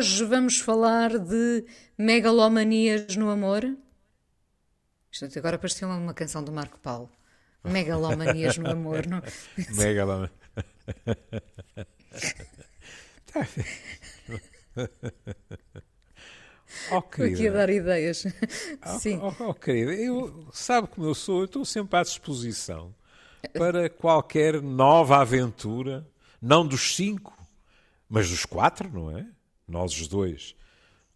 Hoje vamos falar de megalomanias no amor. Isto agora parecia uma canção do Marco Paulo. Megalomanias no amor, não? Megalomania. oh, Estou aqui a dar ideias. Oh, Sim. Oh, oh, querida, eu, sabe como eu sou? Eu estou sempre à disposição para qualquer nova aventura, não dos cinco, mas dos quatro, não é? Nós os dois,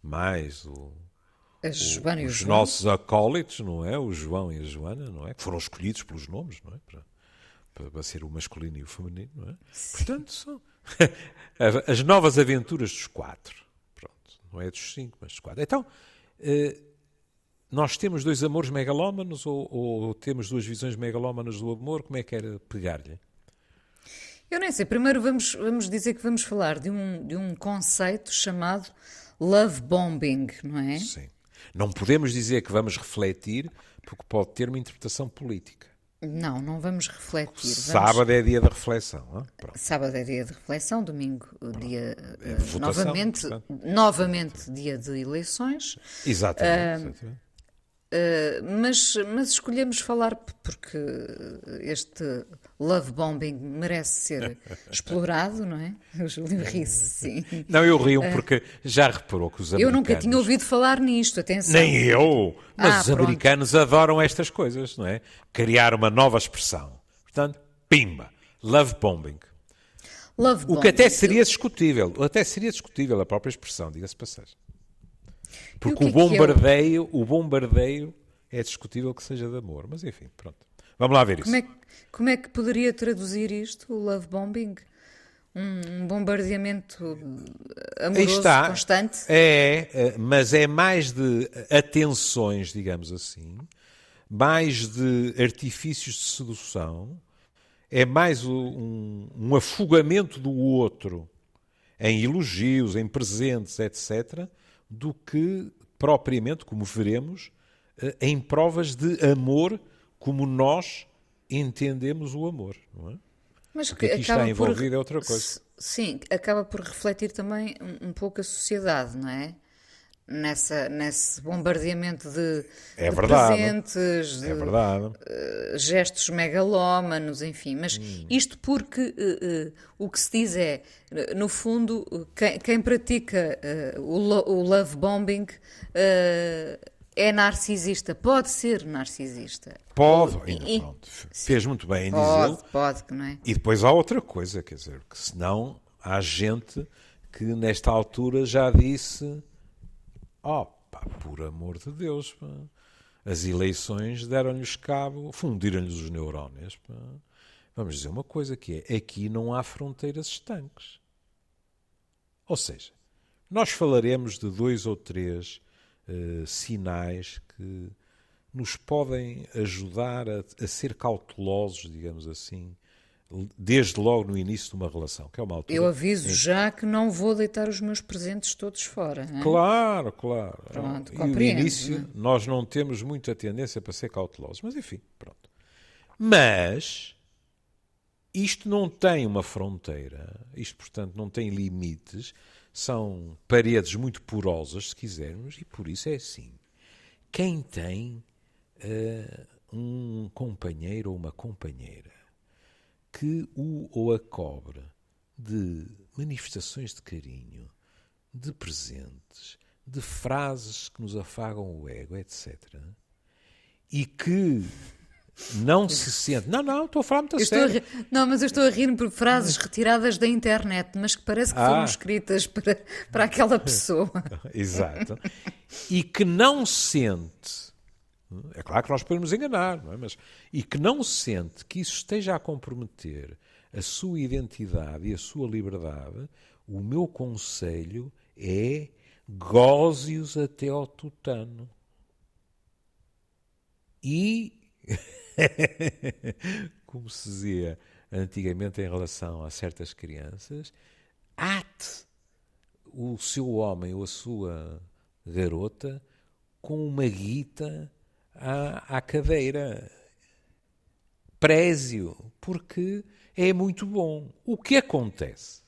mais o, o os nossos acólitos, não é? O João e a Joana, não é? Que foram escolhidos pelos nomes, não é? Para, para, ser o masculino e o feminino, não é? Portanto, são as novas aventuras dos quatro. Pronto, não é dos cinco, mas dos quatro. Então, eh, nós temos dois amores megalómanos ou, ou temos duas visões megalómanas do amor? Como é que era pegar-lhe? Eu nem sei. Primeiro vamos, vamos dizer que vamos falar de um, de um conceito chamado love bombing, não é? Sim. Não podemos dizer que vamos refletir, porque pode ter uma interpretação política. Não, não vamos refletir. Vamos... Sábado é dia da reflexão. Pronto. Sábado é dia de reflexão, domingo dia eh, de votação, novamente, portanto. novamente dia de eleições. Exatamente. exatamente. Uh, mas, mas escolhemos falar porque este love bombing merece ser explorado, não é? O Júlio ri-se, sim. Não, eu rio porque já reparou que os Eu americanos... nunca tinha ouvido falar nisto, atenção. Nem eu! Mas Ah, os pronto. americanos adoram estas coisas, não é? Criar uma nova expressão. Portanto, pimba. Love bombing. Love O que até seria discutível. Até seria discutível a própria expressão, diga-se passagem. Porque que o é que é o- bombardeio, o bombardeio é discutível que seja de amor. Mas enfim, pronto. Vamos lá ver isso. Como é, que, como é que poderia traduzir isto, o love bombing? Um, bombardeamento Aí amoroso está. constante? É, é, mas é mais de atenções, digamos assim, mais de artifícios de sedução, é mais um, um afogamento do outro em elogios, em presentes, etc., do que propriamente, como veremos, eh, em provas de amor como nós entendemos o amor. Não é? Mas que aqui está envolvido é outra coisa. Sim, acaba por refletir também um, um pouco a sociedade, não é? Nessa, nesse bombardeamento de, É de presentes, de É verdade. eh, gestos megalómanos, enfim. Mas Hum. isto porque eh, eh, o que se diz é, no fundo, quem, quem pratica eh, o, o love bombing é narcisista, pode ser narcisista. Pode, ainda e- pronto. Fez muito bem em Pode, dizê-lo. pode, que não é? E depois há outra coisa, quer dizer, que senão há gente que nesta altura já disse: Oh, pá, por amor de Deus, pá, as eleições deram-lhes cabo, fundiram-lhes os neurónios. Pá. Vamos dizer uma coisa que é: aqui não há fronteiras estanques. Ou seja, nós falaremos de dois ou três eh, sinais que nos podem ajudar a, a ser cautelosos, digamos assim, desde logo no início de uma relação, que é uma altura. Eu aviso já que não vou deitar os meus presentes todos fora. hein? Claro, claro. Pronto, e no início não é? nós não temos muita tendência para ser cautelosos, mas enfim, pronto. Mas isto não tem uma fronteira, isto portanto não tem limites, são paredes muito porosas, se quisermos, e por isso é assim. Quem tem eh, um companheiro ou uma companheira que o ou a cobre de manifestações de carinho, de presentes, de frases que nos afagam o ego, etc. E que não se sente. Não, não, estou a falar muito a Eu estou a sério. Não, mas eu estou a rir por frases retiradas da internet, mas que parece que foram Ah. escritas para, para aquela pessoa. Exato. E que não sente. É claro que nós podemos enganar, é? Mas, e que não sente que isso esteja a comprometer a sua identidade e a sua liberdade, o meu conselho é goze-os até ao tutano. E, como se dizia antigamente em relação a certas crianças, ate o seu homem ou a sua garota com uma guita à, à cadeira. Preze-o, porque é muito bom. O que acontece,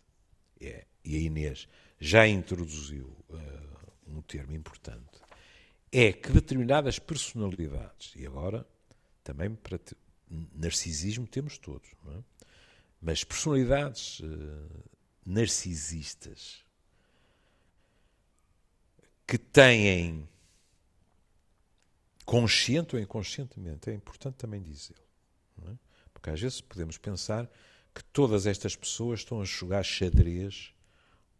é, e a Inês já introduziu uh, um termo importante, é que determinadas personalidades, e agora também para te, narcisismo temos todos, é? mas personalidades uh, narcisistas que têm consciente ou inconscientemente, é importante também dizer, é? porque às vezes podemos pensar que todas estas pessoas estão a jogar xadrez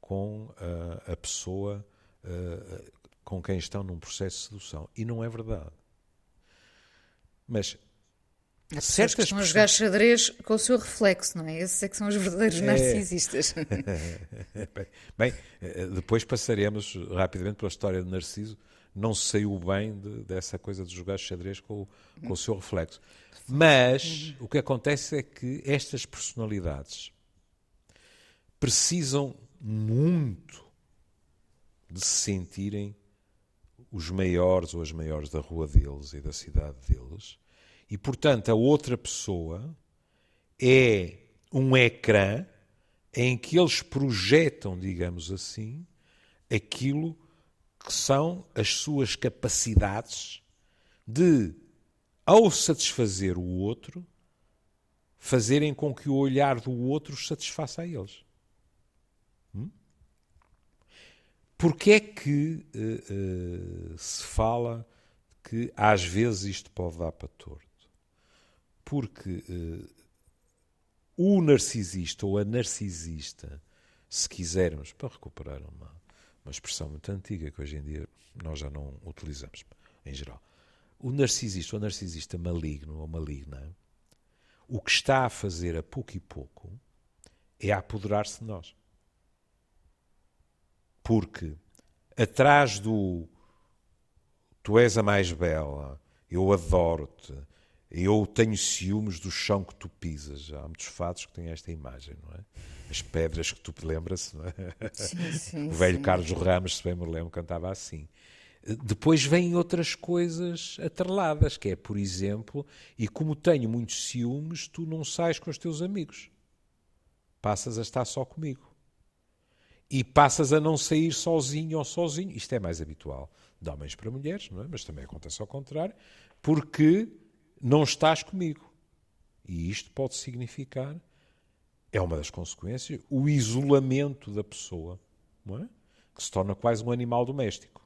com a, a pessoa com quem estão num processo de sedução. E não é verdade. Mas Há certas que estão a jogar xadrez com o seu reflexo, não é? Esses é que são os verdadeiros é... narcisistas. bem, eh, depois passaremos rapidamente pela história de Narciso. Não saiu bem de, dessa coisa de jogar xadrez com, com o seu reflexo. Mas o que acontece é que estas personalidades precisam muito de se sentirem os maiores ou as maiores da rua deles e da cidade deles. E, portanto, a outra pessoa é um ecrã em que eles projetam, digamos assim, aquilo que são as suas capacidades de, ao satisfazer o outro, fazerem com que o olhar do outro os satisfaça a eles. Hum? Porque é que uh, uh, se fala que às vezes isto pode dar para torto? Porque uh, o narcisista ou a narcisista, se quisermos, para recuperar uma, uma expressão muito antiga que hoje em dia nós já não utilizamos em geral, o narcisista ou narcisista maligno ou maligna, o que está a fazer a pouco e pouco é apoderar-se de nós. Porque atrás do tu és a mais bela, eu adoro-te, eu tenho ciúmes do chão que tu pisas. Há muitos fatos que têm esta imagem, não é? As pedras que tu te lembras, não é? Sim, sim, o velho sim. Carlos Ramos, se bem me lembro, cantava assim. Depois vêm outras coisas atreladas, que é, por exemplo, e como tenho muitos ciúmes, tu não sais com os teus amigos. Passas a estar só comigo. E passas a não sair sozinho ou sozinho. Isto é mais habitual de homens para mulheres, não é? mas também acontece ao contrário, porque não estás comigo. E isto pode significar, é uma das consequências, o isolamento da pessoa, é? que se torna quase um animal doméstico.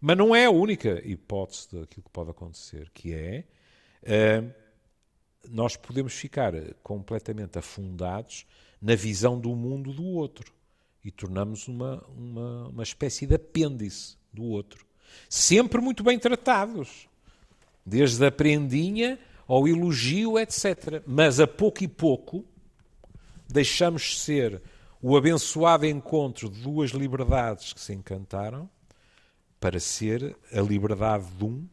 Mas não é a única hipótese daquilo que pode acontecer, que é uh, nós podemos ficar completamente afundados na visão do mundo do outro e tornamos uma, uma, uma espécie de apêndice do outro. Sempre muito bem tratados desde a prendinha ao elogio, etc. Mas a pouco e pouco deixamos ser o abençoado encontro de duas liberdades que se encantaram para ser a liberdade de um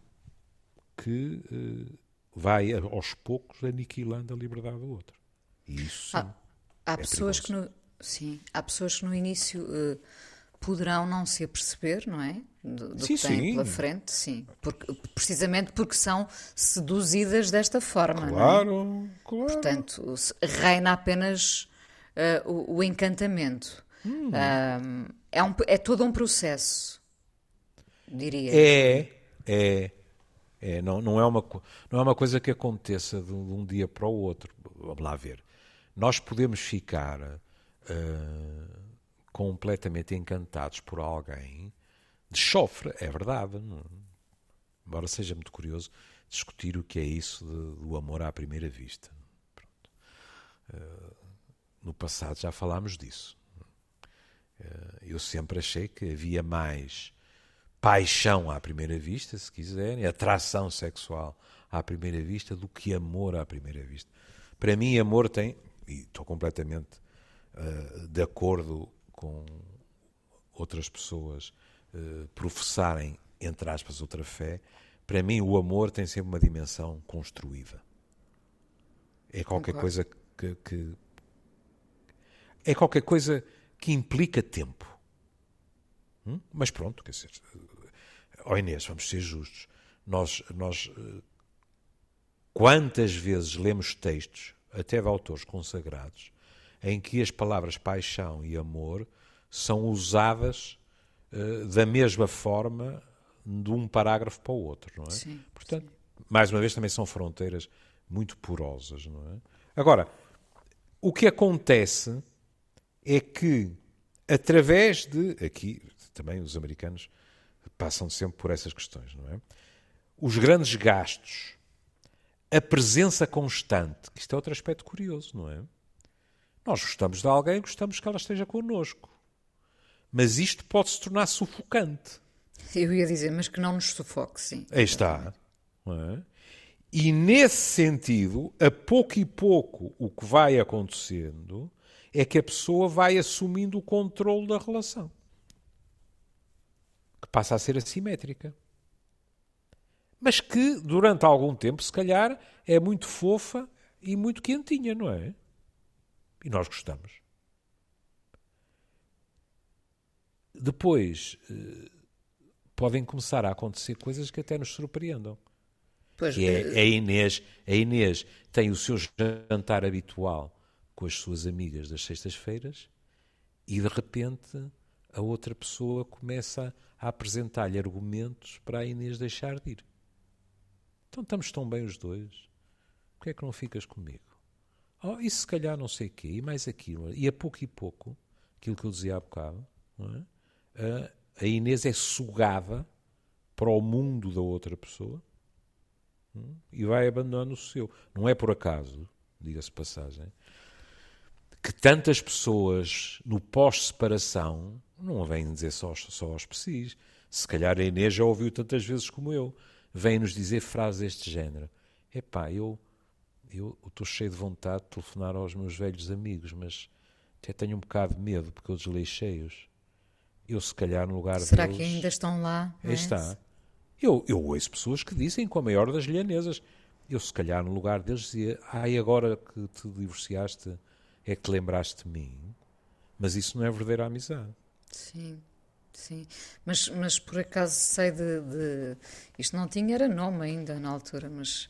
que uh, vai aos poucos aniquilando a liberdade do outro. E isso há, há é pessoas que no, sim, há pessoas que no início uh, poderão não se aperceber, não é? Do, do sim, que têm sim. pela frente, sim. Porque, precisamente porque são seduzidas desta forma. Claro, é? claro. Portanto, reina apenas uh, o, o, encantamento. Hum. Uh, é, um, é todo um processo, diria. É, é. É, não, não, é uma, não é uma coisa que aconteça de um, de um dia para o outro. Vamos lá ver. Nós podemos ficar uh, completamente encantados por alguém de chofre, é verdade. Não? Embora seja muito curioso discutir o que é isso de, do amor à primeira vista. Uh, no passado já falámos disso. Uh, eu sempre achei que havia mais paixão à primeira vista, se quiserem, atração sexual à primeira vista, do que amor à primeira vista. Para mim, amor tem, e estou completamente uh, de acordo com outras pessoas uh, professarem, entre aspas, outra fé, para mim o amor tem sempre uma dimensão construída. É qualquer Concordo. coisa que, que, É qualquer coisa que implica tempo. Hum? Mas pronto, quer dizer. Ó oh Inês, vamos ser justos. Nós, nós. Eh, quantas vezes lemos textos até de autores consagrados, em que as palavras paixão e amor são usadas uh, da mesma forma de um parágrafo para o outro, não é? Sim, Portanto, sim. mais uma vez, também são fronteiras muito porosas, não é? Agora, o que acontece é que, através de. Aqui, também os americanos passam sempre por essas questões, não é? Os grandes gastos, a presença constante, que isto é outro aspecto curioso, não é? Nós gostamos de alguém, gostamos que ela esteja connosco. Mas isto pode se tornar sufocante. Eu ia dizer, mas que não nos sufoque, sim. Aí está. É? E nesse sentido, a pouco e pouco, o que vai acontecendo é que a pessoa vai assumindo o controle da relação. Que passa a ser assimétrica. Mas que, durante algum tempo, se calhar, é muito fofa e muito quentinha, não é? E nós gostamos. Depois, eh, podem começar a acontecer coisas que até nos surpreendam. Pois, que é, eh, a, Inês, a Inês tem o seu jantar habitual com as suas amigas das sextas-feiras e de repente a outra pessoa começa a apresentar-lhe argumentos para a Inês deixar de ir. Então estamos tão bem os dois. Por que é que não ficas comigo? Oh, e se calhar não sei o quê, e mais aquilo. E a pouco e pouco, aquilo que eu dizia há bocado, é? a Inês é sugada para o mundo da outra pessoa hum, e vai abandonando o seu. Não é por acaso, diga-se passagem, que tantas pessoas no pós-separação não vêm dizer só, só aos psis. Se calhar a Inês já ouviu tantas vezes como eu. Vêm-nos dizer frases deste género. Epá, eu eu estou cheio de vontade de telefonar aos meus velhos amigos, mas até tenho um bocado de medo porque eu desleixei-os eu se calhar no lugar Será deles... que ainda estão lá? Aí é? está. Eu, eu ouço pessoas que dizem com a maior das lhanesas. Eu se calhar no lugar deles dizia, ai agora que te divorciaste é que te lembraste de mim. Mas isso não é verdadeira amizade. Sim, sim. Mas, mas por acaso sei de, de... Isto não tinha era nome ainda na altura, mas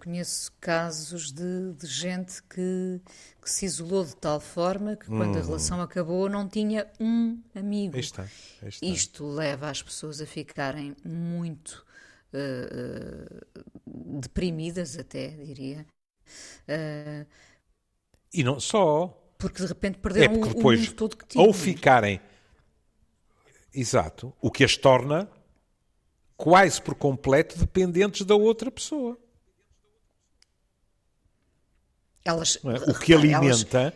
conheço casos de, de gente que, que, se isolou de tal forma que quando a hum. relação acabou não tinha um amigo. Está, está. Isto leva as pessoas a ficarem muito uh, uh, deprimidas, até diria. Uh, e não só. Porque de repente perderam é o mundo todo que tinham. Ou ficarem. Exato. O que as torna quase por completo dependentes da outra pessoa. Elas, é? O que alimenta. Elas,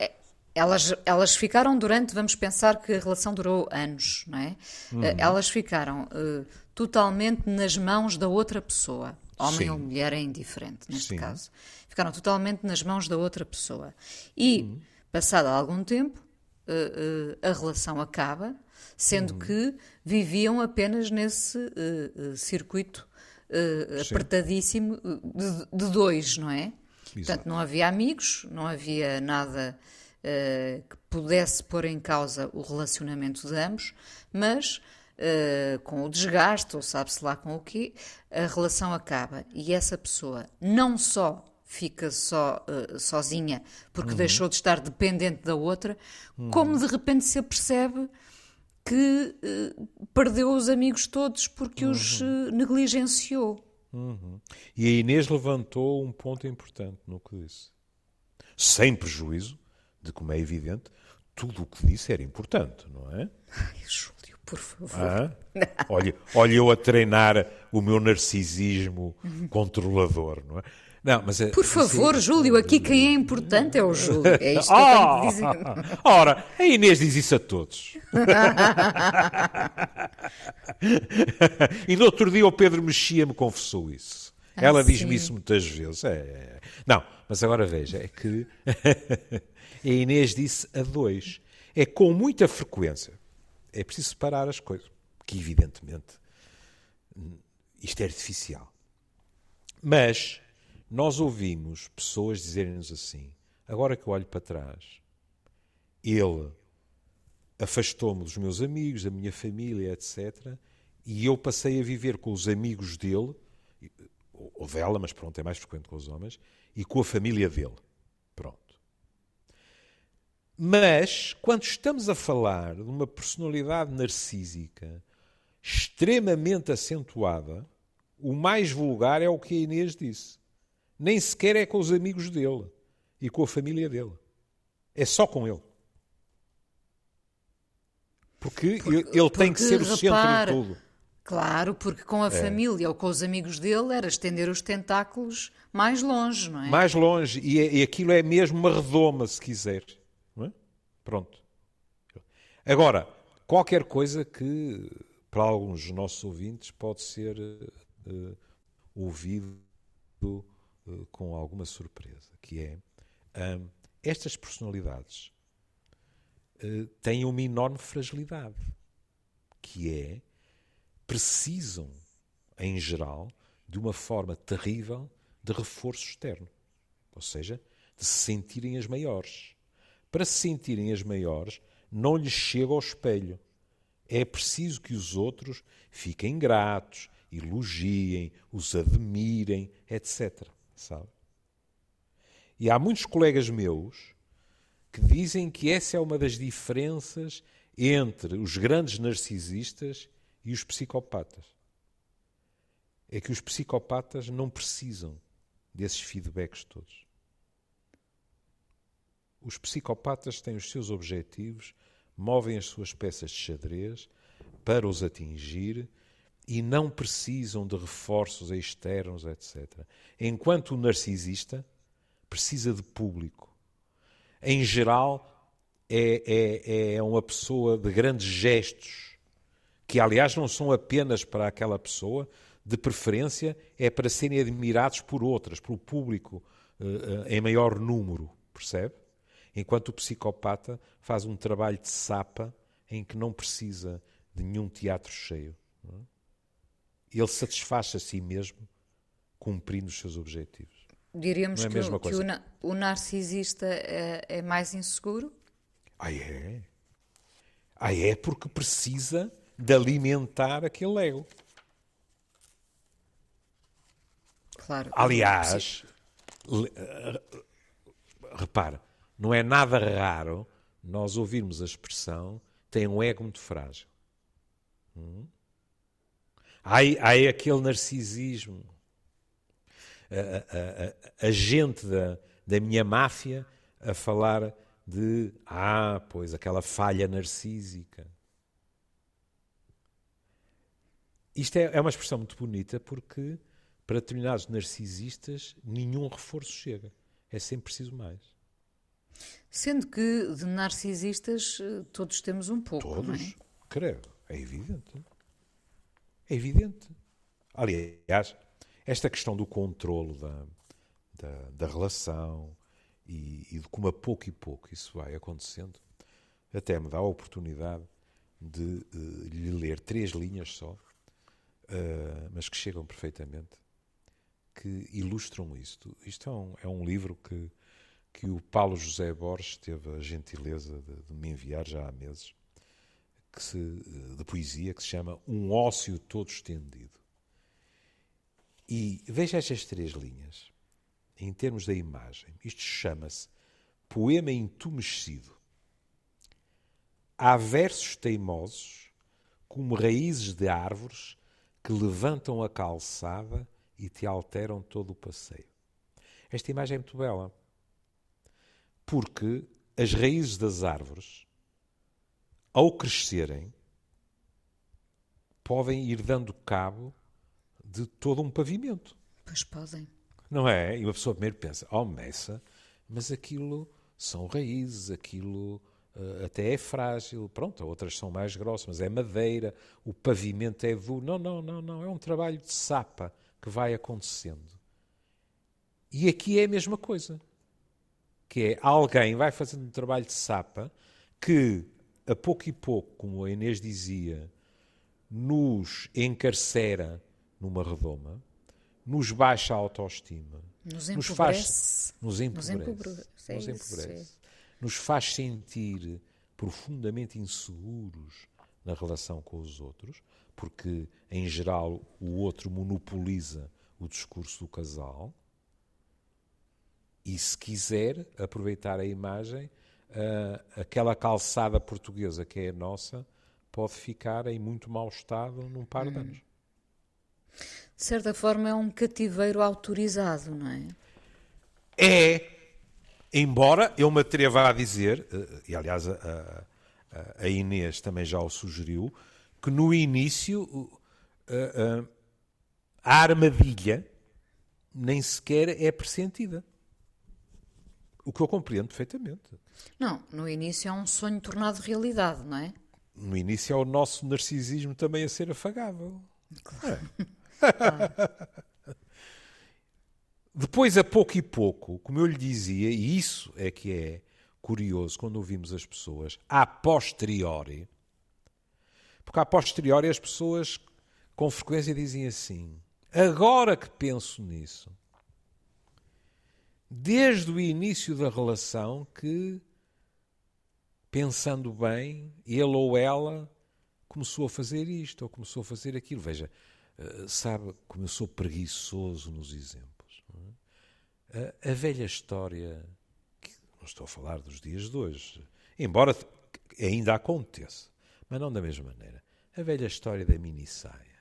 é, elas, elas ficaram durante, vamos pensar que a relação durou anos, não é? Uhum. Elas ficaram uh, totalmente nas mãos da outra pessoa. Homem Sim. ou mulher é indiferente, neste Sim. caso. Ficaram totalmente nas mãos da outra pessoa. E, uhum. passado algum tempo, uh, uh, a relação acaba, sendo uhum. que viviam apenas nesse circuito apertadíssimo de, de dois, não é? Portanto, não havia amigos, não havia nada uh, que pudesse pôr em causa o relacionamento de ambos, mas uh, com o desgaste, ou sabe-se lá com o quê, a relação acaba. E essa pessoa não só fica só uh, sozinha porque uhum. deixou de estar dependente da outra, uhum. como de repente se apercebe que perdeu os amigos todos porque uhum. os negligenciou. Uhum. E a Inês levantou um ponto importante no que disse. Sem prejuízo de, como é evidente, tudo o que disse era importante, não é? Ai, Júlio, por favor. Ah? Olha, olha eu a treinar o meu narcisismo controlador, não é? Não, mas é, Por favor, é... Júlio, aqui quem é importante é o Júlio. É isto que oh, que dizer. Ora, a Inês diz isso a todos. e no outro dia o Pedro Mexia me confessou isso. Ah, Ela diz-me isso muitas vezes. É, é. Não, mas agora veja, é que a Inês disse a dois. É com muita frequência. É preciso separar as coisas. Que evidentemente isto é artificial. Mas nós ouvimos pessoas dizerem-nos assim: agora que eu olho para trás, ele afastou-me dos meus amigos, da minha família, etc. E eu passei a viver com os amigos dele, ou dela, mas pronto, é mais frequente com os homens, e com a família dele. Pronto. Mas, quando estamos a falar de uma personalidade narcísica extremamente acentuada, o mais vulgar é o que a Inês disse. Nem sequer é com os amigos dele e com a família dele. É só com ele. Porque, porque ele porque, tem que ser o repara, centro de tudo. Claro, porque com a é. família ou com os amigos dele era estender os tentáculos mais longe, não é? Mais longe. E, é, e aquilo é mesmo uma redoma, se quiser. É? Pronto. Agora, qualquer coisa que para alguns dos nossos ouvintes pode ser uh, ouvido uh, com alguma surpresa, que é um, estas personalidades uh, têm uma enorme fragilidade, que é precisam, em geral, de uma forma terrível de reforço externo, ou seja, de se sentirem as maiores. Para se sentirem as maiores, não lhes chega ao espelho. É preciso que os outros fiquem gratos, elogiem, os admirem, etc. Sabe? E há muitos colegas meus que dizem que essa é uma das diferenças entre os grandes narcisistas e os psicopatas. É que os psicopatas não precisam desses feedbacks todos. Os psicopatas têm os seus objetivos, movem as suas peças de xadrez para os atingir e não precisam de reforços externos, etc. Enquanto o narcisista precisa de público. Em geral, é, é, é uma pessoa de grandes gestos, que aliás não são apenas para aquela pessoa, de preferência é para serem admirados por outras, pelo público uh, em maior número, percebe? Enquanto o psicopata faz um trabalho de sapa em que não precisa de nenhum teatro cheio. Não é? Ele satisfaz a si mesmo cumprindo os seus objetivos. Diríamos é que, o, que o, o, narcisista é, é, mais inseguro? Ah, é? Ah, é porque precisa de alimentar aquele ego. Claro. Aliás, eh, repara, não é nada raro nós ouvirmos a expressão tem um ego muito frágil. Hum? Há, há aquele narcisismo. A, a, a, a gente da, da minha máfia a falar de, ah, pois, aquela falha narcísica. Isto é, é uma expressão muito bonita porque para determinados narcisistas nenhum reforço chega. É sempre preciso mais. Sendo que de narcisistas eh, todos temos um pouco. Todos? Não é? Creio, é evidente. É evidente. Aliás, esta questão do controle da, da, da relação e, e, de como a pouco e pouco isso vai acontecendo, até me dá a oportunidade de uh, lhe ler três linhas só, uh, mas que chegam perfeitamente, que ilustram isto. Isto é um, é um livro que, que o Paulo José Borges teve a gentileza de, de me enviar já há meses que se, de poesia que se chama Um Ócio Todo Estendido. E veja estas três linhas, em termos da imagem. Isto chama-se Poema Entumescido. Há versos teimosos, como raízes de árvores, que levantam a calçada e te alteram todo o passeio. Esta imagem é muito bela, porque as raízes das árvores ao crescerem, podem ir dando cabo de todo um pavimento. Pois podem. Não é? E uma pessoa primeiro pensa, oh, Messa, mas aquilo são raízes, aquilo uh, até é frágil. Pronto, outras são mais grossas, mas é madeira, o pavimento é duro. Não, não, não, não. É um trabalho de sapa que vai acontecendo. E aqui é a mesma coisa. Que é alguém vai fazendo um trabalho de sapa que a pouco e pouco, como a Inês dizia, nos encarcera numa redoma, nos baixa a autoestima, nos, nos faz nos empobrece, nos, empobrece, é nos, empobrece, nos faz sentir profundamente inseguros na relação com os outros, porque em geral o outro monopoliza o discurso do casal. E, se quiser, aproveitar a imagem, uh, aquela calçada portuguesa que é a nossa pode ficar em muito mau estado num par de hum. anos. De certa forma, é um cativeiro autorizado, não é? É, embora eu me atreva a dizer, uh, e aliás a, a, a, Inês também já o sugeriu, que no início uh, a armadilha nem sequer é pressentida. O que eu compreendo perfeitamente. Não, no início é um sonho tornado realidade, não é? No início é o nosso narcisismo também a ser afagável. Claro. É. Depois, a pouco e pouco, como eu lhe dizia, e isso é que é curioso quando ouvimos as pessoas a posteriori, porque a posteriori as pessoas com frequência dizem assim: agora que penso nisso, desde o início da relação que, pensando bem, ele ou ela começou a fazer isto ou começou a fazer aquilo. Veja, eh, sabe como eu sou preguiçoso nos exemplos. É? A, velha história, não estou a falar dos dias de hoje, embora ainda aconteça, mas não da mesma maneira. A velha história da mini saia.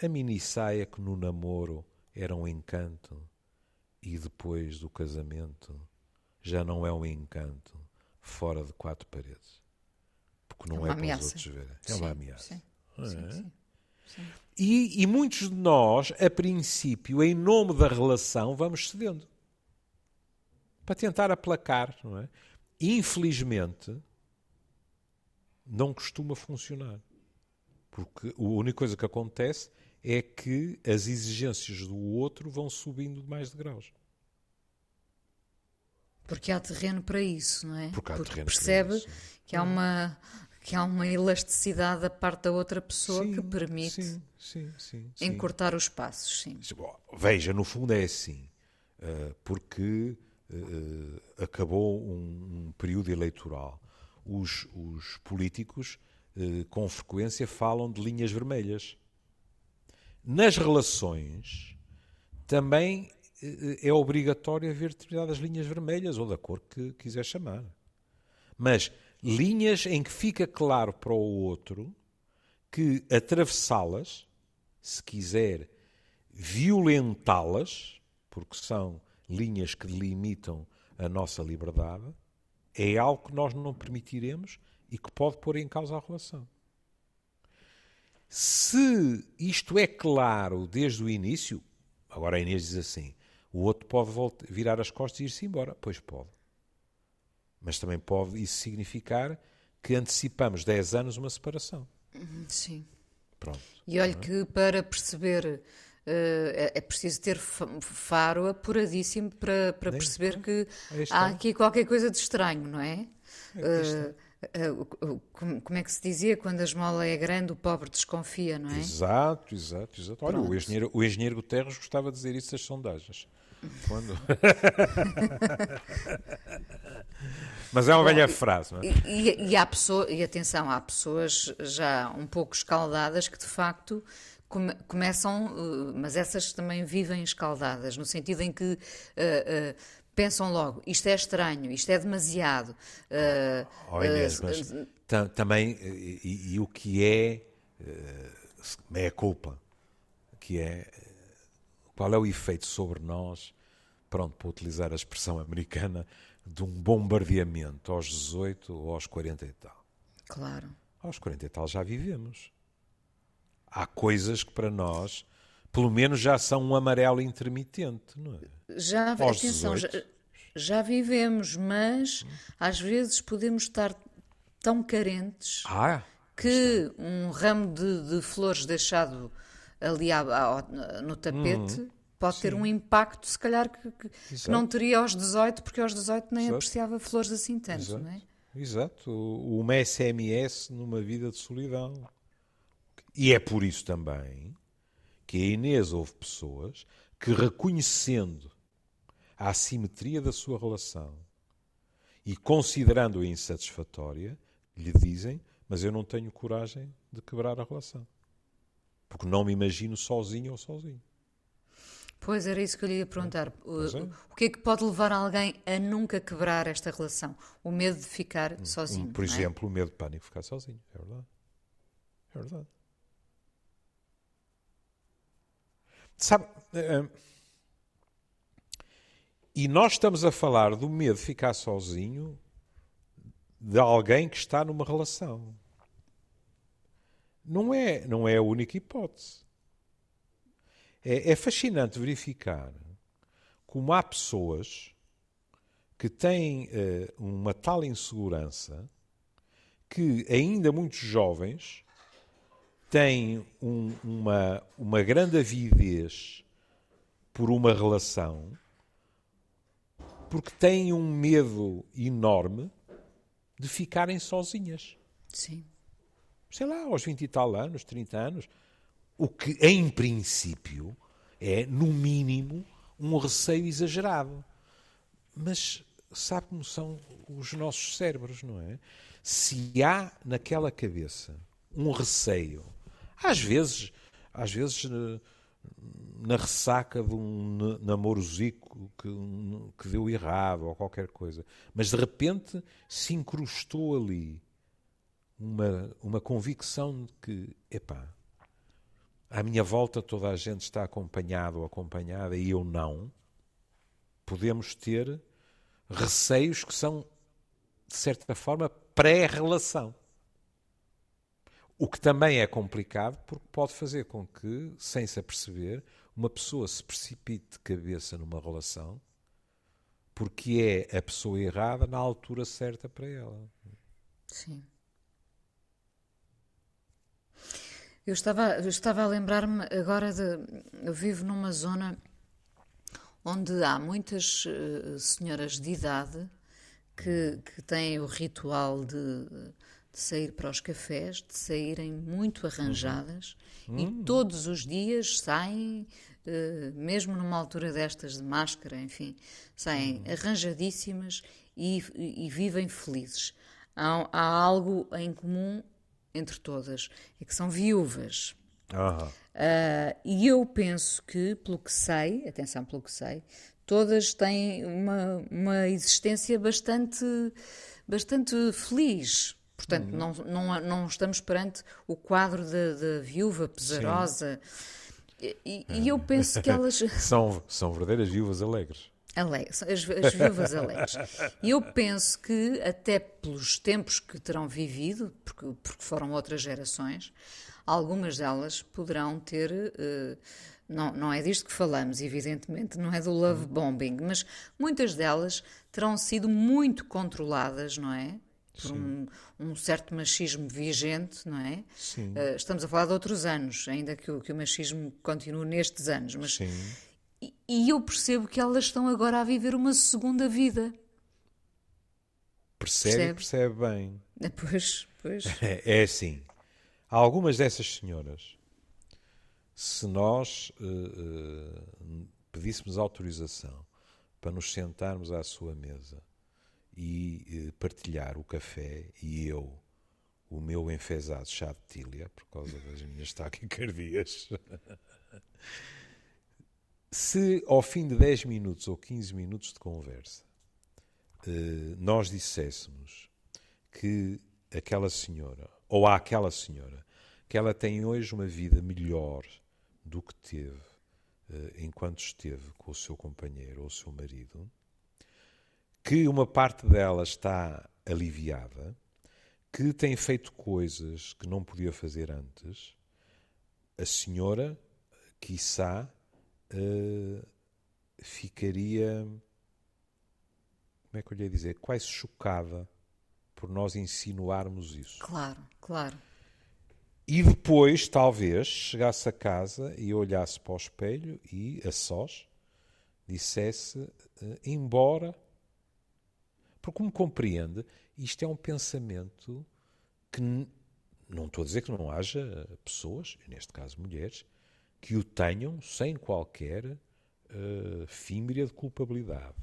A mini saia que no namoro era um encanto e depois do casamento já não é um encanto fora de quatro paredes. Porque não é, é para ameaça. os outros verem. É sim, uma ameaça. Sim, é? sim, sim, e, e muitos de nós, a princípio, em nome da relação, vamos cedendo. Para tentar aplacar, não é? Infelizmente, não costuma funcionar. Porque a única coisa que acontece é que as exigências do outro vão subindo mais de graus. Porque há terreno para isso, não é? Porque, há Porque percebe que há uma que há uma elasticidade da parte da outra pessoa sim, que permite sim, sim, sim, encurtar os passos. Sim. Veja, no fundo é assim, eh, porque eh, acabou um, período eleitoral. Os, os políticos, eh, com frequência, falam de linhas vermelhas. Nas relações, também é obrigatório haver determinadas linhas vermelhas, ou da cor que quiser chamar. Mas linhas em que fica claro para o outro que atravessá-las, se quiser violentá-las, porque são linhas que delimitam a nossa liberdade, é algo que nós não permitiremos e que pode pôr em causa a relação. Se isto é claro desde o início, agora a Inês diz assim: o outro pode voltar, virar as costas e ir-se embora. Pois pode. Mas também pode isso significar que antecipamos 10 anos uma separação. Sim. Pronto. E olhe é? que para perceber. Uh, é preciso ter faro apuradíssimo para, para perceber que há aqui qualquer coisa de estranho, não é? é como é que se dizia? Quando a esmola é grande, o pobre desconfia, não é? Exato, exato, exato. Olha, o engenheiro, o engenheiro Guterres gostava de dizer isso das sondagens. Quando... Mas é uma Bom, velha frase, não é? E, e, há pessoa, e atenção, há pessoas já um pouco escaldadas que de facto come, começam, uh, mas essas também vivem escaldadas, no sentido em que uh, uh, pensam logo, isto é estranho, isto é demasiado. Uh, oh, Inês, uh, mas também, e, e, o que é, uh, é a culpa, que é, qual é o efeito sobre nós, pronto, para utilizar a expressão americana, de um bombardeamento aos 18 ou aos 40 e tal. Claro. Aos 40 e tal já vivemos. Há coisas que para nós pelo menos já são um amarelo intermitente, não é? Já, Aos atenção, já, já, vivemos, mas às vezes podemos estar tão carentes ah, que um ramo de, de, flores deixado ali no tapete uhum. pode Sim. ter um impacto, se calhar, que, que, que, não teria aos 18, porque aos 18 nem Exato. apreciava flores assim tanto, Exato. não é? Exato, uma SMS numa vida de solidão. E é por isso também que a Inês houve pessoas que, reconhecendo a assimetria da sua relação e considerando-a insatisfatória, lhe dizem: Mas eu não tenho coragem de quebrar a relação. Porque não me imagino sozinho ou sozinho. Pois era isso que eu lhe ia perguntar. O, é. o que é que pode levar alguém a nunca quebrar esta relação? O medo de ficar sozinho. por é? exemplo, o medo de pânico de ficar sozinho. É verdade. É verdade. Sabe, eh, e nós estamos a falar do medo de ficar sozinho de alguém que está numa relação. Não é, não é a única hipótese. É, é fascinante verificar como há pessoas que têm eh, uma tal insegurança que, ainda muito jovens, têm um- uma, uma grande avidez por uma relação porque têm um medo enorme de ficarem sozinhas. Sim. Sei lá, aos 20 e tal anos, 30 anos. O que, em princípio, é, no mínimo, um receio exagerado. Mas sabe como são os nossos cérebros, não é? Se há naquela cabeça um receio, às vezes, às vezes eh, na ressaca de um na- namorozico que, que deu errado ou qualquer coisa, mas de repente se incrustou ali uma, uma convicção de que, epá, à minha volta toda a gente está acompanhado ou acompanhada e eu não, podemos ter receios que são, de certa forma, pré-relação. O que também é complicado porque pode fazer com que, sem se aperceber, uma pessoa se precipite de cabeça numa relação porque é a pessoa errada na altura certa para ela. Sim. Eu estava, eu estava a lembrar-me agora de. Eu vivo numa zona onde há muitas eh, senhoras de idade que, que têm o ritual de, de sair para os cafés, de saírem muito arranjadas e todos os dias saem, eh, mesmo numa altura destas de máscara, enfim, saem arranjadíssimas e, e vivem felizes. Há, há algo em comum entre todas, é que são viúvas. Aham. Ah, e eu penso que, pelo que sei, atenção, pelo que sei, todas têm uma, uma existência bastante, bastante feliz. Portanto, não, não, não estamos perante o quadro da, viúva pesarosa. E, e- e eu penso que elas. São, são verdadeiras viúvas alegres. Alegre, são as, as viúvas alegres. E eu penso que, até pelos tempos que terão vivido, porque, porque foram outras gerações, algumas delas poderão ter. eh, não, não é disto que falamos, evidentemente, não é do love bombing, mas muitas delas terão sido muito controladas, não é? Por um, um certo machismo vigente, não é? Sim. Eh, estamos a falar de outros anos, ainda que o, que o machismo continue nestes anos, mas Sim. e, e eu percebo que elas estão agora a viver uma segunda vida. Percebe, Percebe? percebe bem. Pois, pois. É, é assim. Algumas dessas senhoras, se nós eh, eh, pedíssemos autorização para nos sentarmos à sua mesa e eh, partilhar o café e eu o meu enfesado chá de tília, por causa das minhas taquicardias, se ao fim de 10 minutos ou 15 minutos de conversa eh, nós disséssemos que aquela senhora, ou àquela senhora, que ela tem hoje uma vida melhor do que teve eh, enquanto esteve com o seu companheiro ou o seu marido, que uma parte dela está aliviada, que tem feito coisas que não podia fazer antes, a senhora, quiçá, eh, ficaria, como é que eu lhe ia dizer, quase chocada por nós insinuarmos isso. Claro, claro. E depois, talvez, chegasse a casa e olhasse para o espelho e, a sós, dissesse, eh, embora. Porque, como compreende, isto é um pensamento que. Não estou a dizer que não haja pessoas, neste caso mulheres, que o tenham sem qualquer eh, fímbria de culpabilidade.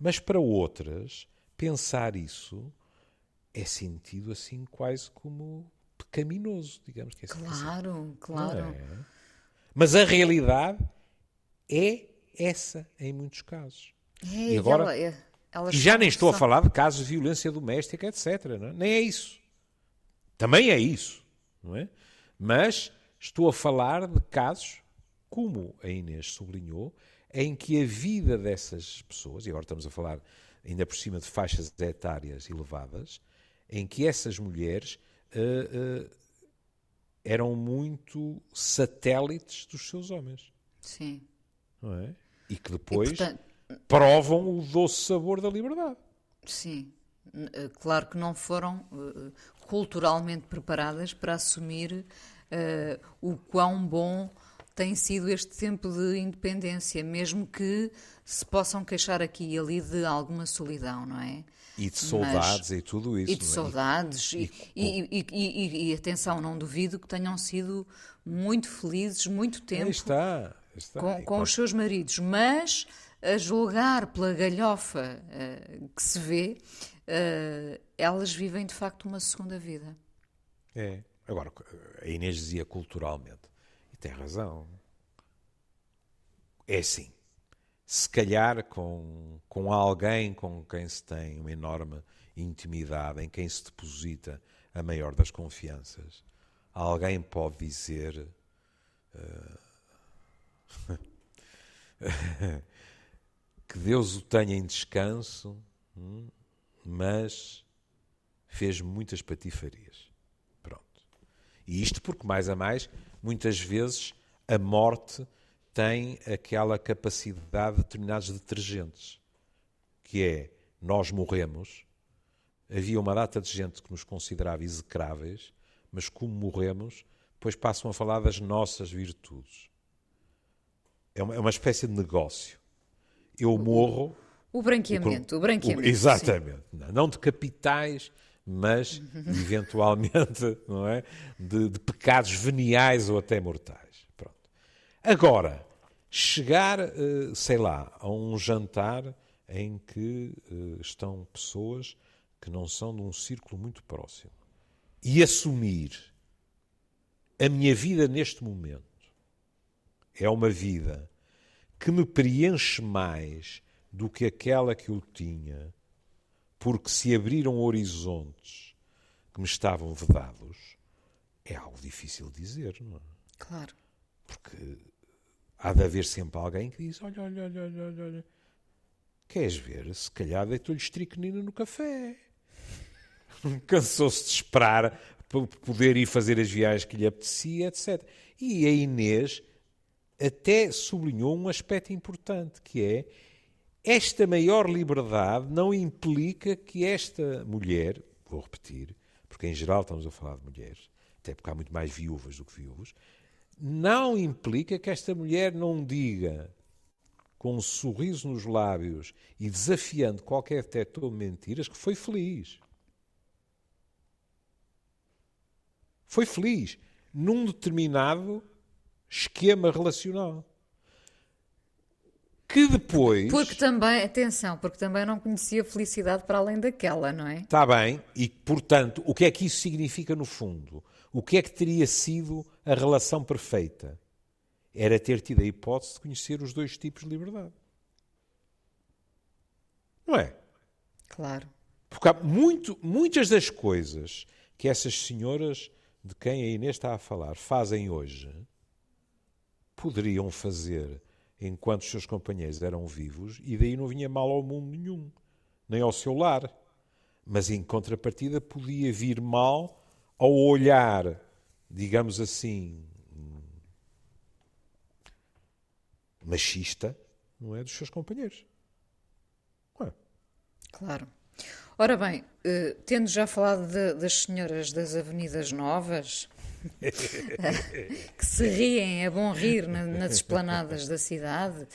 Mas para outras, pensar isso é sentido assim quase como pecaminoso, digamos que é assim. Claro, claro. É. Mas a realidade é essa em muitos casos. É, e agora- ela- é- elas E já nem estou a são- falar de casos de violência doméstica, etc. não é? Nem é isso. Também é isso, não é? Mas estou a falar de casos, como a Inês sublinhou, em que a vida dessas pessoas, e agora estamos a falar ainda por cima de faixas etárias elevadas, em que essas mulheres eh, eh, eram muito satélites dos seus homens, Sim. não é? E que E, depois portanto, provam o doce sabor da liberdade. sim. Eh, Claro que não foram eh, culturalmente preparadas para assumir eh, o quão bom tem sido este tempo de independência, mesmo que se possam queixar aqui e ali de alguma solidão, não é? E de saudades e tudo isso. E de é? saudades, e, e, e- e- atenção, não duvido que tenham sido muito felizes muito Aí tempo está. aí está. com, com os seus maridos, mas a julgar pela galhofa eh, que se vê, eh, elas vivem de facto uma segunda vida. É. Agora, a Inês dizia culturalmente, e tem razão. É assim. Se calhar com, com alguém com quem se tem uma enorme intimidade, em quem se deposita a maior das confianças, alguém pode dizer eh, que Deus o tenha em descanso, hum, mas fez muitas patifarias. Pronto. E isto porque, mais a mais, muitas vezes a morte tem aquela capacidade de determinados detergentes, que é, nós morremos, havia uma data de gente que nos considerava execráveis, mas como morremos, depois passam a falar das nossas virtudes. É uma, é uma espécie de negócio. Eu morro, O branqueamento, o, branqueamento. sim. Exatamente. Não- Não de capitais, mas eventualmente não é? de, de pecados veniais ou até mortais. Pronto. Agora, chegar, eh, sei lá, a um jantar em que eh, estão pessoas que não são de um círculo muito próximo e assumir a minha vida neste momento é uma vida que me preenche mais do que aquela que eu tinha, porque se abriram horizontes que me estavam vedados, é algo difícil de dizer, não é? Claro. Porque há de haver sempre alguém que diz: olha, olha, olha, olha, olha, olha. Queres ver? Se calhar deitou-lhe estricnina no café. Cansou-se de esperar para poder ir fazer as viagens que lhe apetecia, etc. E a Inês até sublinhou um aspecto importante, que é esta maior liberdade não implica que esta mulher, vou repetir, porque em geral estamos a falar de mulheres, até porque há muito mais viúvas do que viúvos, não implica que esta mulher não diga com um sorriso nos lábios e desafiando qualquer detector de mentiras que foi feliz. Foi feliz num determinado esquema relacional. Que depois. Porque também, atenção, porque também não conhecia felicidade para além daquela, não é? Está bem, e portanto, o que é que isso significa no fundo? O que é que teria sido a relação perfeita? Era ter tido a hipótese de conhecer os dois tipos de liberdade. Não é? Claro. Porque há muito, muitas das coisas que essas senhoras de quem a Inês está a falar fazem hoje poderiam fazer enquanto os seus companheiros eram vivos e daí não vinha mal ao mundo nenhum, nem ao seu lar. Mas em contrapartida podia vir mal ao olhar, digamos assim, machista, não é, dos seus companheiros. É? Claro. Ora bem, eh, tendo já falado de- das senhoras das Avenidas Novas, que se riem, é bom rir na- nas esplanadas da cidade,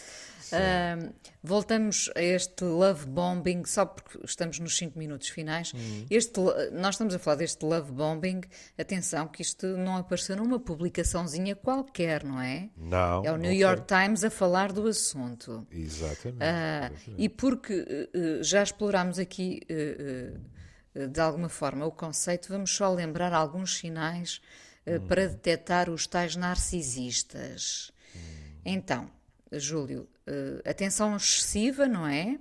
ah, voltamos a este love bombing, só porque estamos nos 5 minutos finais. Este, lo- nós estamos a falar deste love bombing, atenção, que isto não apareceu numa publicaçãozinha qualquer, não é? Não. É o não New York Times a falar do assunto. foi. Exatamente. Ah, e porque eh, já explorámos aqui eh, de alguma forma o conceito, vamos só lembrar alguns sinais hum. para detectar os tais narcisistas. Hum. Então, Júlio, atenção excessiva, não é?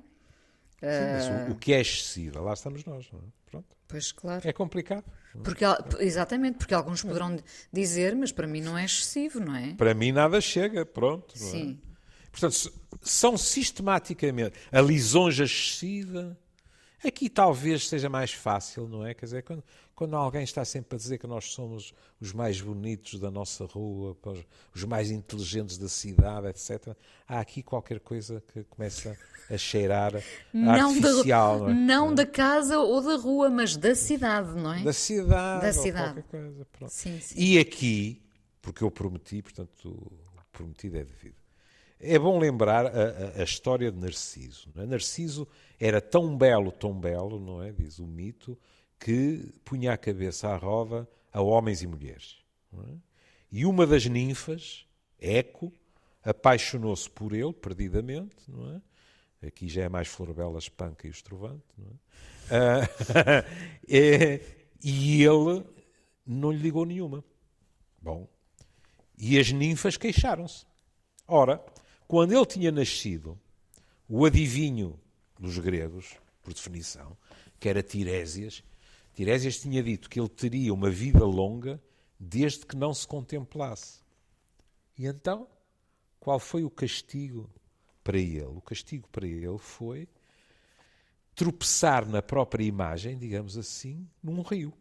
Sim, mas o, o, que é excessiva? Lá estamos nós, não é? Pronto. Pois, claro. É complicado. Porque, exatamente, porque alguns poderão dizer, mas para mim não é excessivo, não é? Para mim nada chega, pronto. É? Sim. É? Portanto, são sistematicamente a lisonja excessiva. Aqui talvez seja mais fácil, não é? Quer dizer, quando, quando alguém está sempre a dizer que nós somos os mais bonitos da nossa rua, os mais inteligentes da cidade, etc., há aqui qualquer coisa que começa a cheirar não artificial. Da, não, é? não da casa ou da rua, mas da cidade, não é? Da cidade. Da cidade. Coisa, sim, sim. E aqui, porque eu prometi, portanto, o prometido é devido. É bom lembrar a, a, a história de Narciso. É? Narciso era tão belo, tão belo, não é? Diz o mito, que punha a cabeça à roda a homens e mulheres. É? E uma das ninfas, Eco, apaixonou-se por ele, perdidamente, não é? Aqui já é mais Florbela, Espanca e Estrovante, não é? Ah, é, e ele não lhe ligou nenhuma. Bom, e as ninfas queixaram-se. Ora, quando ele tinha nascido, o adivinho dos gregos, por definição, que era Tirésias, Tirésias tinha dito que ele teria uma vida longa desde que não se contemplasse. E então, qual foi o castigo para ele? O castigo para ele foi tropeçar na própria imagem, digamos assim, num rio.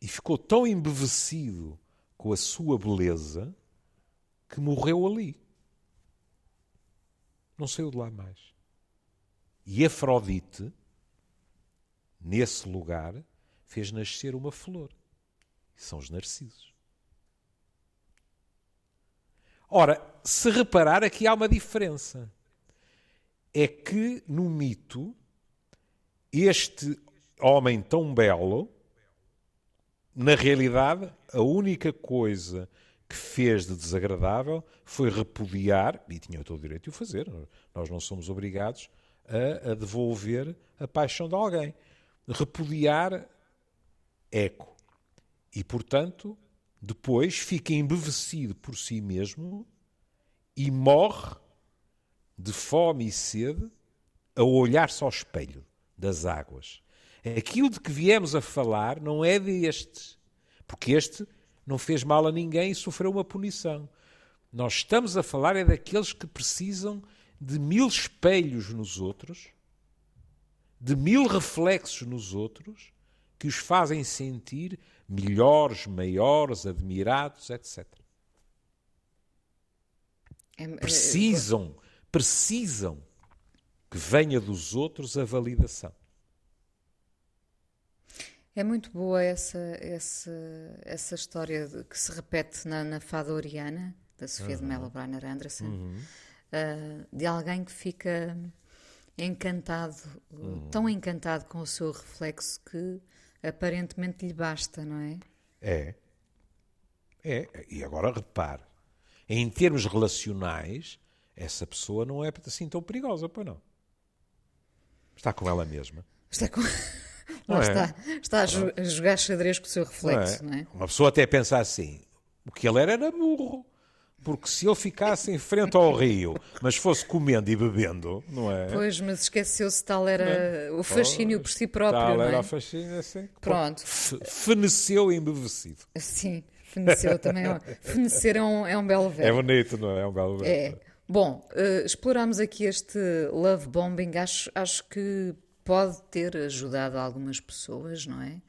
E ficou tão embevecido com a sua beleza que morreu ali não saiu de lá mais. E Afrodite, nesse lugar, fez nascer uma flor. são os narcisos. Ora, se reparar, aqui há uma diferença. É que no mito, este homem tão belo, na realidade, a única coisa que fez de desagradável foi repudiar, e tinha todo o direito de o fazer, nós não somos obrigados a, a devolver a paixão de alguém. Repudiar eco. E, portanto, depois fica embevecido por si mesmo e morre de fome e sede a olhar-se ao espelho das águas. Aquilo de que viemos a falar não é destes, porque este não fez mal a ninguém e sofreu uma punição. Nós estamos a falar é daqueles que precisam de mil espelhos nos outros, de mil reflexos nos outros, que os fazem sentir melhores, maiores, admirados, etc. É, é, precisam, precisam que venha dos outros a validação. É muito boa essa, essa, essa história que se repete na, na Fada Oriana, da Sofia uhum. de Mello Brainer Anderson, uhum. uh, de alguém que fica encantado, uhum. tão encantado com o seu reflexo que aparentemente lhe basta, não é? É. É. E agora repare, em termos relacionais, essa pessoa não é assim tão perigosa, pois não. Está com ela mesma. Está com. Lá é? está, está a, jogar xadrez com o seu reflexo, não é? não é? Uma pessoa até pensa assim, o que ele era era burro. Porque se ele ficasse em frente ao rio, mas fosse comendo e bebendo, não é? Pois, mas esqueceu-se tal era é? o fascínio por si próprio, tal não é? era o fascínio, assim. Pronto. Feneceu embevecido. Sim, feneceu também. É fenecer é um, é um belo verbo. É bonito, não é? É um belo verbo. É. Bom, uh, exploramos aqui este love bombing. Acho, acho que pode ter ajudado algumas pessoas, não é?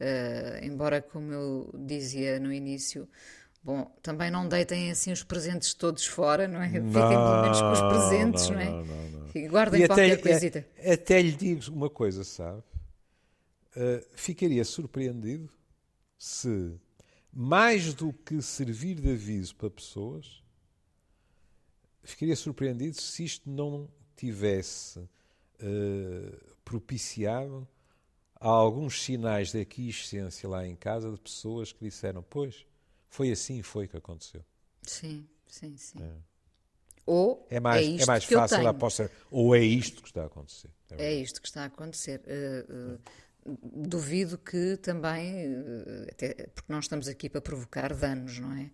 Uh, embora, como eu dizia no início, bom, também não deitem assim os presentes todos fora, não é? Fiquem pelo menos com os presentes, não, não é? Não, não, não. Guardem e qualquer até, coisita. É, até lhe digo uma coisa, sabe? Uh, ficaria surpreendido se, mais do que servir de aviso para pessoas, ficaria surpreendido se isto não tivesse uh, propiciado alguns sinais de aquiescência lá em casa de pessoas que disseram: Pois, foi assim foi que aconteceu. Sim, sim, sim. É. Ou é mais, é, é mais fácil a aposta, ou é isto que está a acontecer. É, é isto que está a acontecer. Uh, uh, duvido que também, eh, até porque não estamos aqui para provocar danos, não é?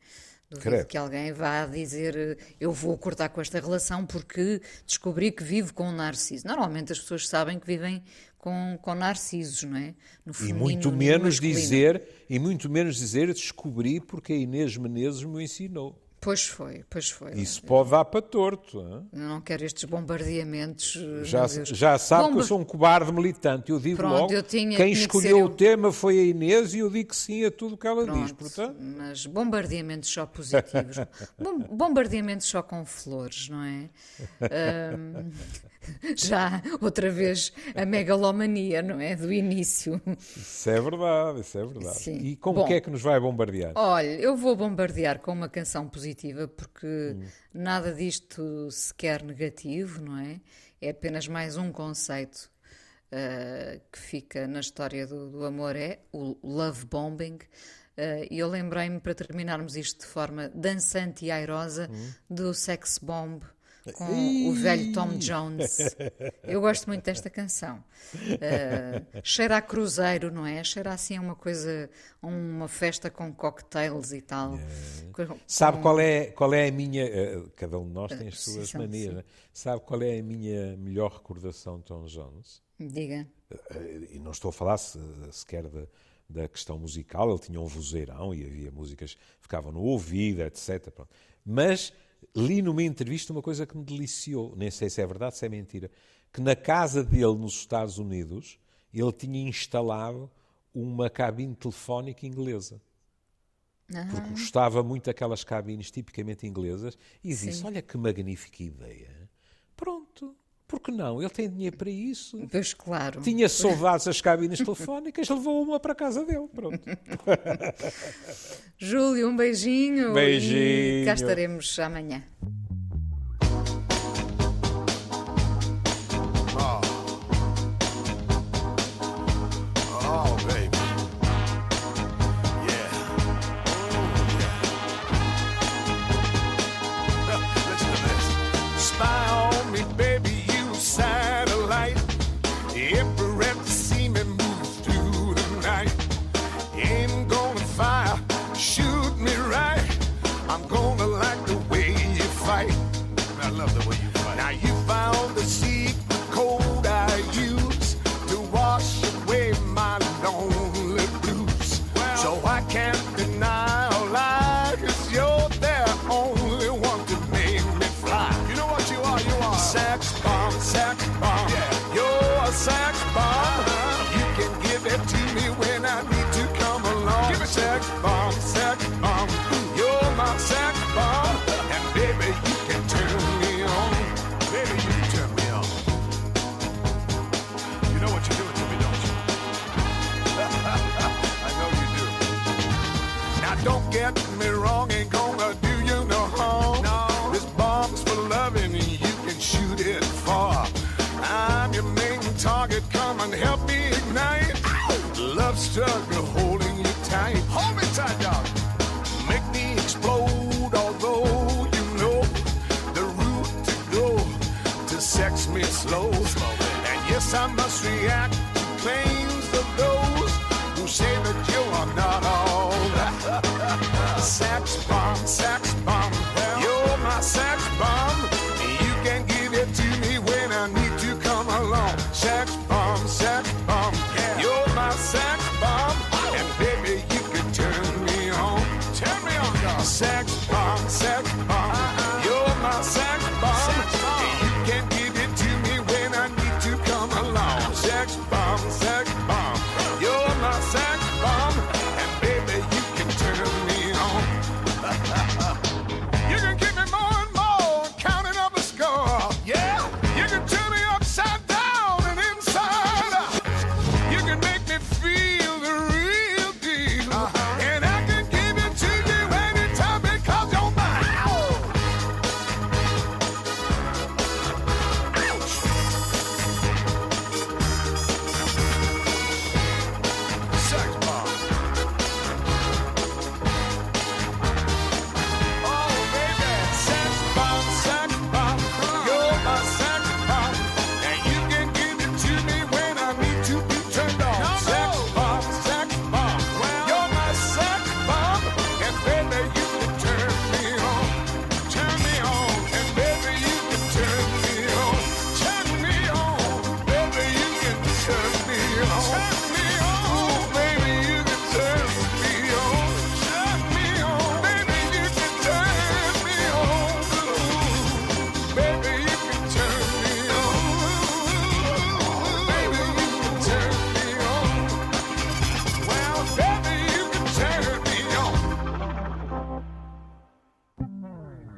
Duvido Credo. que alguém vá dizer eh, eu vou cortar com esta relação porque descobri que vivo com um narciso. Normalmente as pessoas sabem que vivem com, com narcisos, não é? No E feminino, muito no menos dizer, e muito menos dizer, descobri porque a Inês Menezes me ensinou. Pois foi, pois foi. Isso pode dar para torto. Eu não quero estes bombardeamentos. eh, Já, já sabe que Bomba- eu sou um cobarde militante. Eu digo Pronto, logo, eu tinha- quem tinha que escolheu ser o eu. tema foi a Inês e eu digo que sim a tudo o que ela diz. Pronto, Portanto, mas bombardeamentos só positivos. Bom- bombardeamentos só com flores, não é? Ahm, já, outra vez, a megalomania, não é? Do início. isso é verdade, isso é verdade. Sim. E com Bom. o que é que nos vai bombardear? Olha, eu vou bombardear com uma canção positiva porque Hum. nada disto sequer negativo, não é? É apenas mais um conceito ah, que fica na história do, do amor, é o love bombing. Ah, E eu lembrei-me, para terminarmos isto de forma dançante e airosa, Hum. do Sex Bomb com o velho Tom Jones. Eu gosto muito desta canção. Ah, cheira a cruzeiro, não é? Cheira assim a uma coisa, uma festa com cocktails e tal. Com- Sabe qual é, qual é a minha. eh, Cada um de nós tem as sim, suas sim, sim. né? Sabe qual é a minha melhor recordação de Tom Jones? Diga. Eh, E não estou a falar se- sequer da, da questão musical, ele tinha um vozeirão e havia músicas que ficavam no ouvido, etc. Mas li numa entrevista uma coisa que me deliciou, nem sei se é verdade, se é mentira, que na casa dele nos Estados Unidos ele tinha instalado uma cabine telefónica inglesa. Porque gostava muito daquelas cabines tipicamente inglesas. E disse: Olha que magnífica ideia. Pronto, por que não? Ele tem dinheiro para isso. Pois claro. Tinha saudades das cabines telefónicas, levou uma para a casa dele. Pronto. Júlio, um beijinho. Beijinho. E cá estaremos amanhã. Struggle